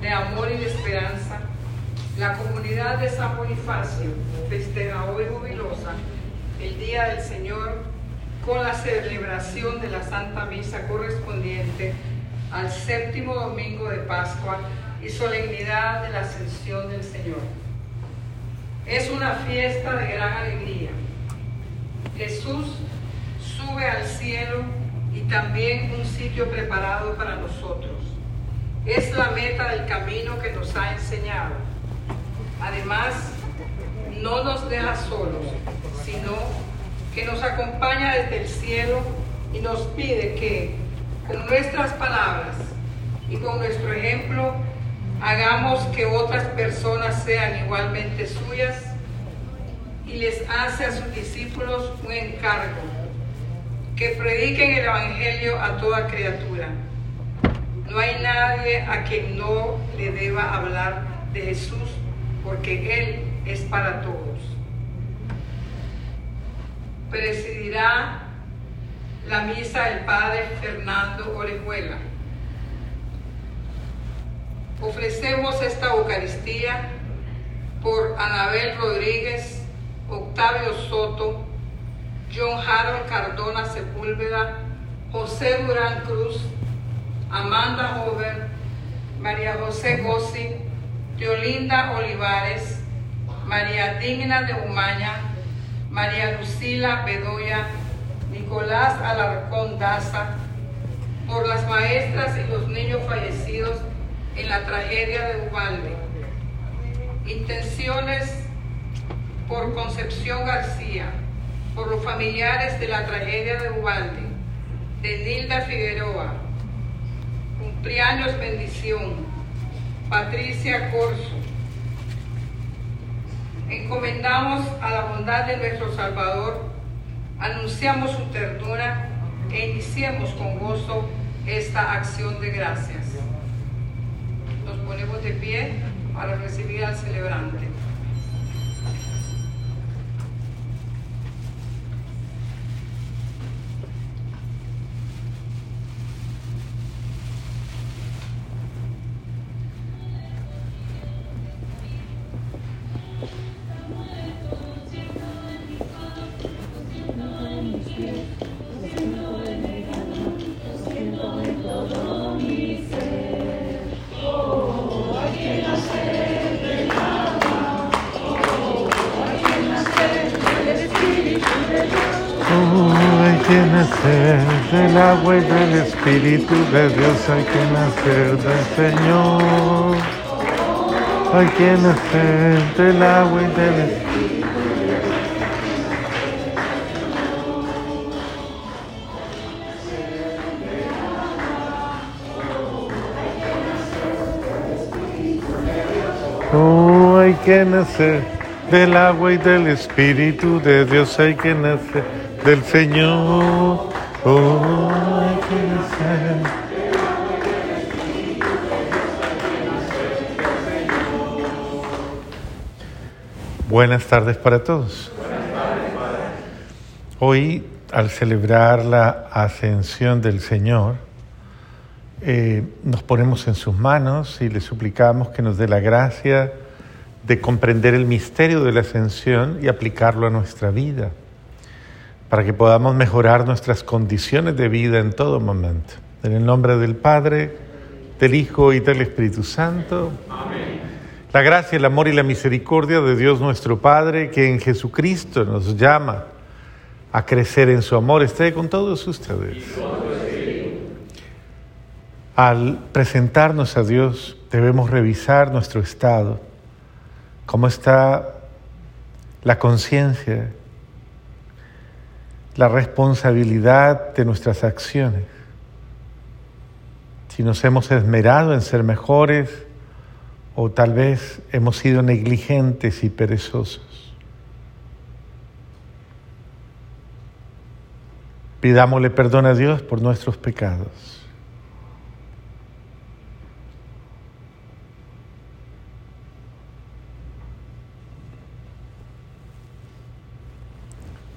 de amor y de esperanza, la comunidad de San Bonifacio festeja hoy jubilosa el Día del Señor con la celebración de la Santa Misa correspondiente al séptimo domingo de Pascua y solemnidad de la Ascensión del Señor. Es una fiesta de gran alegría. Jesús sube al cielo y también un sitio preparado para nosotros. Es la meta del camino que nos ha enseñado. Además, no nos deja solos, sino que nos acompaña desde el cielo y nos pide que con nuestras palabras y con nuestro ejemplo hagamos que otras personas sean igualmente suyas y les hace a sus discípulos un encargo, que prediquen el Evangelio a toda criatura. No hay nadie a quien no le deba hablar de Jesús, porque Él es para todos. Presidirá la misa el Padre Fernando Orejuela. Ofrecemos esta Eucaristía por Anabel Rodríguez, Octavio Soto, John Harold Cardona Sepúlveda, José Durán Cruz, Amanda Hover, María José Gossi, Teolinda Olivares, María Digna de Umaña, María Lucila Bedoya, Nicolás Alarcón Daza, por las maestras y los niños fallecidos en la tragedia de Ubalde. Intenciones por Concepción García, por los familiares de la tragedia de Ubalde, de Nilda Figueroa, cumpleaños bendición, Patricia Corso. Encomendamos a la bondad de nuestro Salvador, anunciamos su ternura e iniciemos con gozo esta acción de gracias ponemos de pie para recibir al celebrante. Del agua y del Espíritu de Dios hay que nacer del Señor. Hay que nacer del agua y del Espíritu. Oh, hay que nacer del agua y del Espíritu de Dios, hay que nacer del Señor. Buenas tardes para todos. Hoy, al celebrar la ascensión del Señor, eh, nos ponemos en sus manos y le suplicamos que nos dé la gracia de comprender el misterio de la ascensión y aplicarlo a nuestra vida para que podamos mejorar nuestras condiciones de vida en todo momento. En el nombre del Padre, del Hijo y del Espíritu Santo. Amén. La gracia, el amor y la misericordia de Dios nuestro Padre, que en Jesucristo nos llama a crecer en su amor, esté con todos ustedes. Al presentarnos a Dios, debemos revisar nuestro estado, cómo está la conciencia, la responsabilidad de nuestras acciones. Si nos hemos esmerado en ser mejores o tal vez hemos sido negligentes y perezosos. Pidámosle perdón a Dios por nuestros pecados.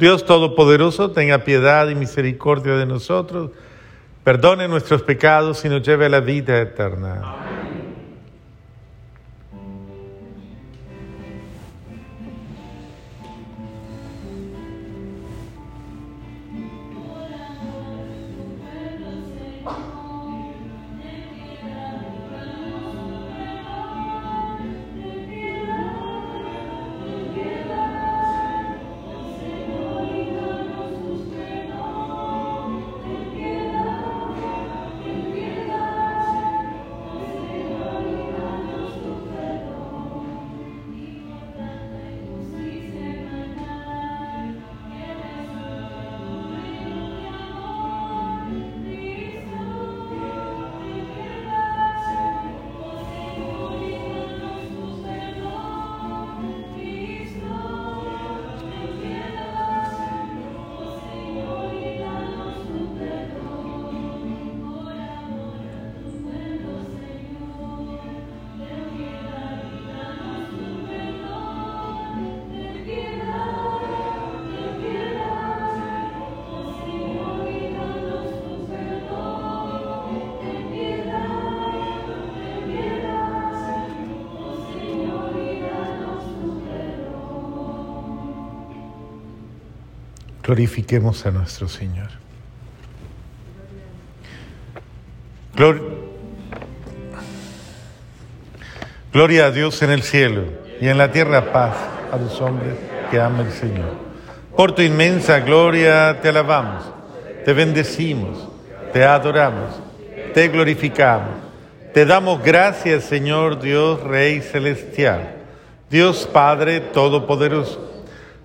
Dios Todopoderoso, tenga piedad y misericordia de nosotros, perdone nuestros pecados y nos lleve a la vida eterna. Glorifiquemos a nuestro Señor. Gloria a Dios en el cielo y en la tierra paz a los hombres que aman el Señor. Por tu inmensa gloria te alabamos, te bendecimos, te adoramos, te glorificamos. Te damos gracias, Señor Dios, Rey Celestial, Dios Padre Todopoderoso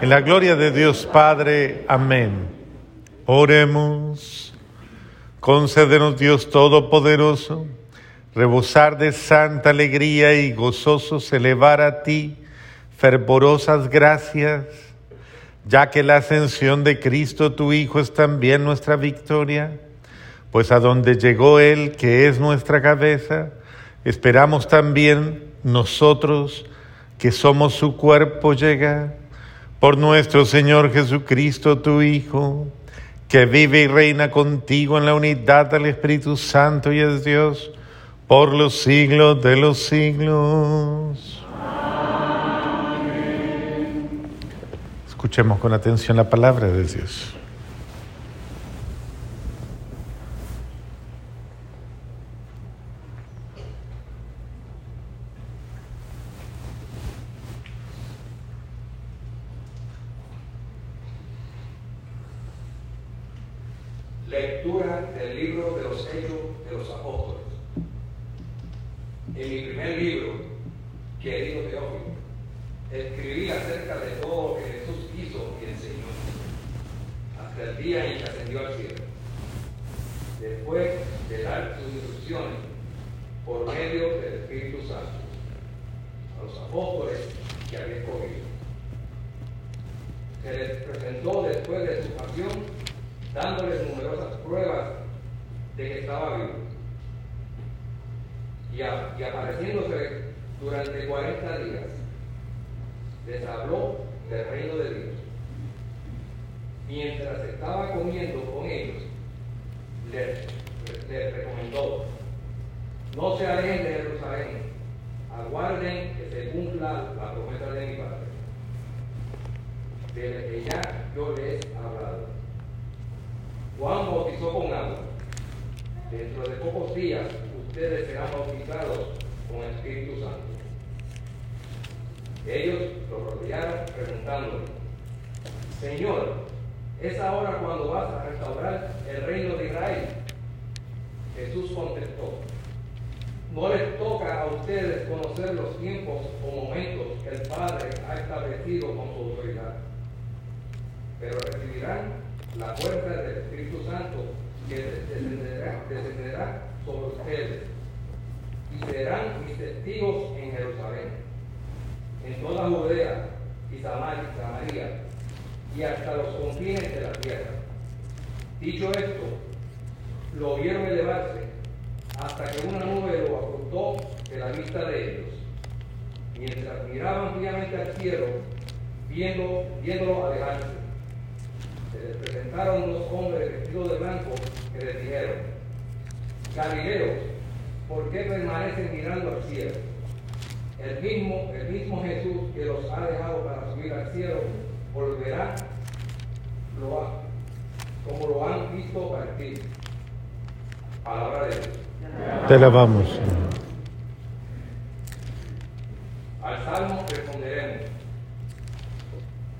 en la gloria de Dios Padre. Amén. Oremos. Concédenos Dios Todopoderoso, rebosar de santa alegría y gozosos elevar a ti fervorosas gracias, ya que la ascensión de Cristo tu Hijo es también nuestra victoria, pues a donde llegó Él, que es nuestra cabeza, esperamos también nosotros, que somos su cuerpo, llegar por nuestro Señor Jesucristo, tu Hijo, que vive y reina contigo en la unidad del Espíritu Santo y es Dios por los siglos de los siglos. Escuchemos con atención la palabra de Dios. Hechos de los Apóstoles. En mi primer libro, querido Teófilo, escribí acerca de todo lo que Jesús hizo y enseñó, hasta el día en que ascendió al cielo. Después de dar sus instrucciones por medio del Espíritu Santo a los apóstoles que había escogido. Se les presentó después de su pasión, dándoles numerosas pruebas de que estaba vivo. Y, apareciéndose durante 40 días, les habló del reino de Dios. Mientras estaba comiendo con ellos, les, les recomendó, no se alejen de Jerusalén, aguarden que se cumpla la promesa de mi Padre, de la que ya yo les he hablado. Juan bautizó con agua Dentro de pocos días ustedes serán bautizados con el Espíritu Santo. Ellos lo rodearon preguntándole, Señor, ¿es ahora cuando vas a restaurar el reino de Israel? Jesús contestó, no les toca a ustedes conocer los tiempos o momentos que el Padre ha establecido con su autoridad, pero recibirán la fuerza del Espíritu Santo que descenderá, descenderá sobre ustedes y serán mis testigos en Jerusalén, en toda Judea y Samaria y hasta los confines de la tierra. Dicho esto, lo vieron elevarse hasta que una nube lo ocultó de la vista de ellos. Mientras miraban fijamente al cielo, viendo, viéndolo alejarse, se les presentaron dos hombres vestidos de blanco que les dijeron, Galileos, ¿por qué permanecen mirando al cielo? El mismo, el mismo Jesús que los ha dejado para subir al cielo, volverá lo como lo han visto partir. Palabra de Dios. Te alabamos. Al salmo.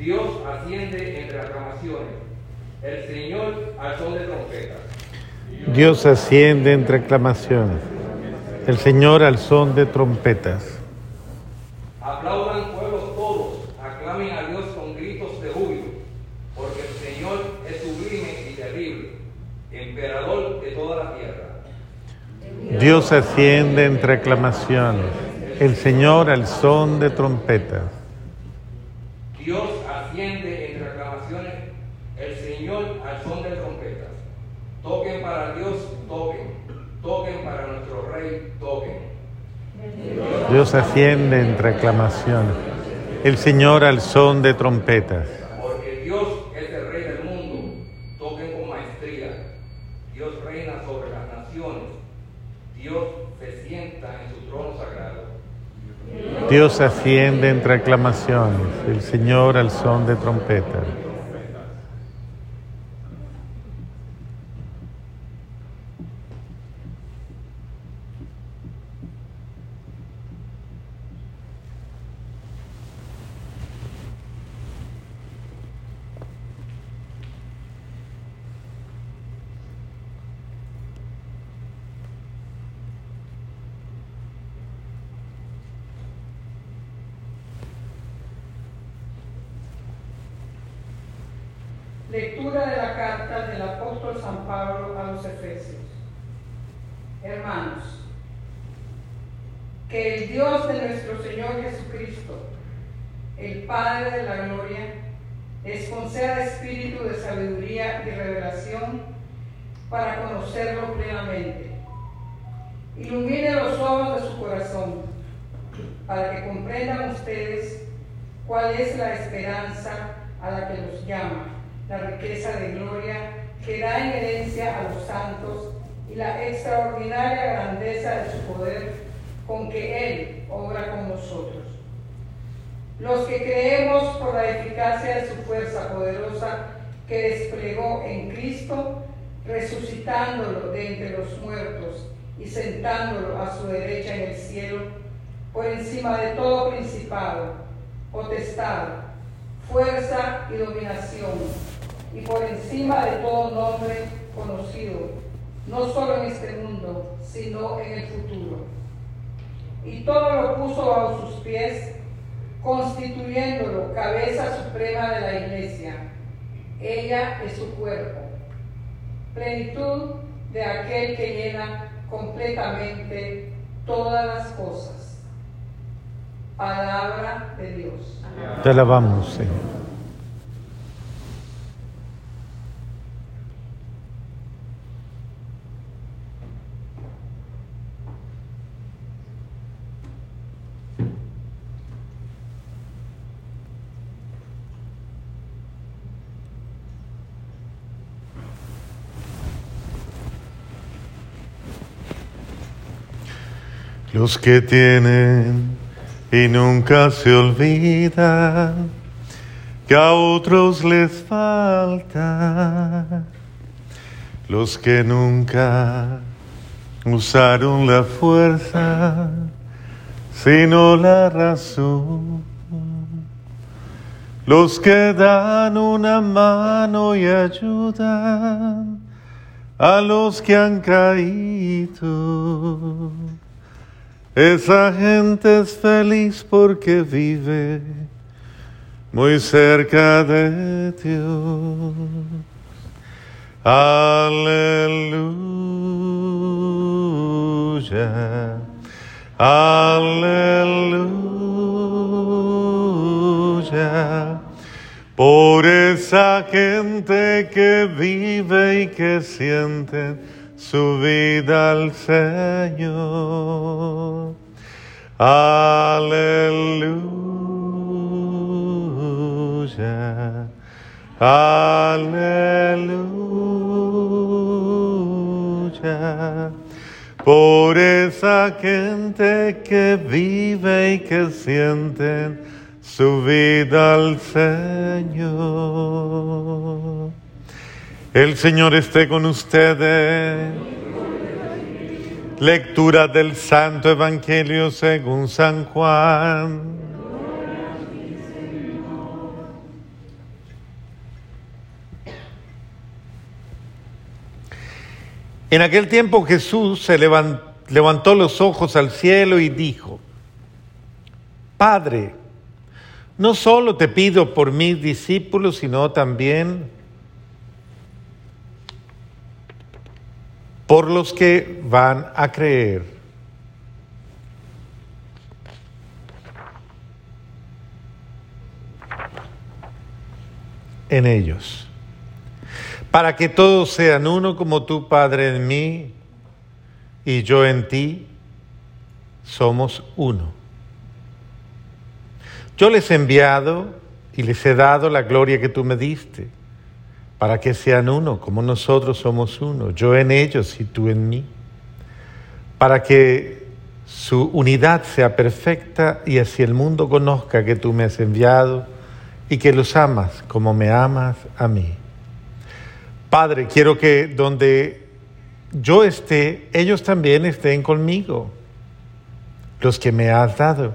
Dios asciende entre aclamaciones. El Señor al son de trompetas. Dios asciende entre aclamaciones. El Señor al son de trompetas. Aplaudan pueblos todos, aclamen a Dios con gritos de júbilo, porque el Señor es sublime y terrible, emperador de toda la tierra. Dios asciende entre aclamaciones. El Señor al son de trompetas. Dios asciende entre aclamaciones, el Señor al son de trompetas. Toquen para Dios, toquen. Toquen para nuestro Rey, toquen. Dios asciende entre aclamaciones. El Señor al son de trompetas. Porque Dios es el Rey del mundo. Toquen con maestría. Dios reina sobre las naciones. Dios se sienta en su trono sagrado. Dios asciende entre aclamaciones. El Señor al son de trompetas. Lectura de la carta del apóstol San Pablo a los Efesios. Hermanos, que el Dios de nuestro Señor Jesucristo, el Padre de la Gloria, les conceda espíritu de sabiduría y revelación para conocerlo plenamente. Ilumine los ojos de su corazón para que comprendan ustedes cuál es la esperanza a la que los llama la riqueza de gloria que da en herencia a los santos y la extraordinaria grandeza de su poder con que Él obra con nosotros. Los que creemos por la eficacia de su fuerza poderosa que desplegó en Cristo, resucitándolo de entre los muertos y sentándolo a su derecha en el cielo, por encima de todo principado, potestad, fuerza y dominación y por encima de todo nombre conocido, no solo en este mundo, sino en el futuro. Y todo lo puso bajo sus pies, constituyéndolo cabeza suprema de la iglesia. Ella es su cuerpo, plenitud de aquel que llena completamente todas las cosas. Palabra de Dios. Te alabamos, Señor. Los que tienen y nunca se olvidan que a otros les falta. los que nunca usaron la fuerza, sino la razón, los que dan una mano y ayudan a los que han caído. Esa gente es feliz porque vive muy cerca de Dios. Aleluya, aleluya, por esa gente que vive y que siente su vida al Señor. Aleluya, aleluya, por esa gente que vive y que siente su vida al Señor. El Señor esté con ustedes. Lectura del Santo Evangelio según San Juan. En aquel tiempo Jesús se levantó los ojos al cielo y dijo, Padre, no solo te pido por mis discípulos, sino también por los que van a creer. en ellos, para que todos sean uno como tu Padre en mí y yo en ti, somos uno. Yo les he enviado y les he dado la gloria que tú me diste para que sean uno, como nosotros somos uno, yo en ellos y tú en mí, para que su unidad sea perfecta y así el mundo conozca que tú me has enviado y que los amas como me amas a mí. Padre, quiero que donde yo esté, ellos también estén conmigo, los que me has dado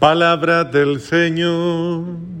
Palabra del Señor.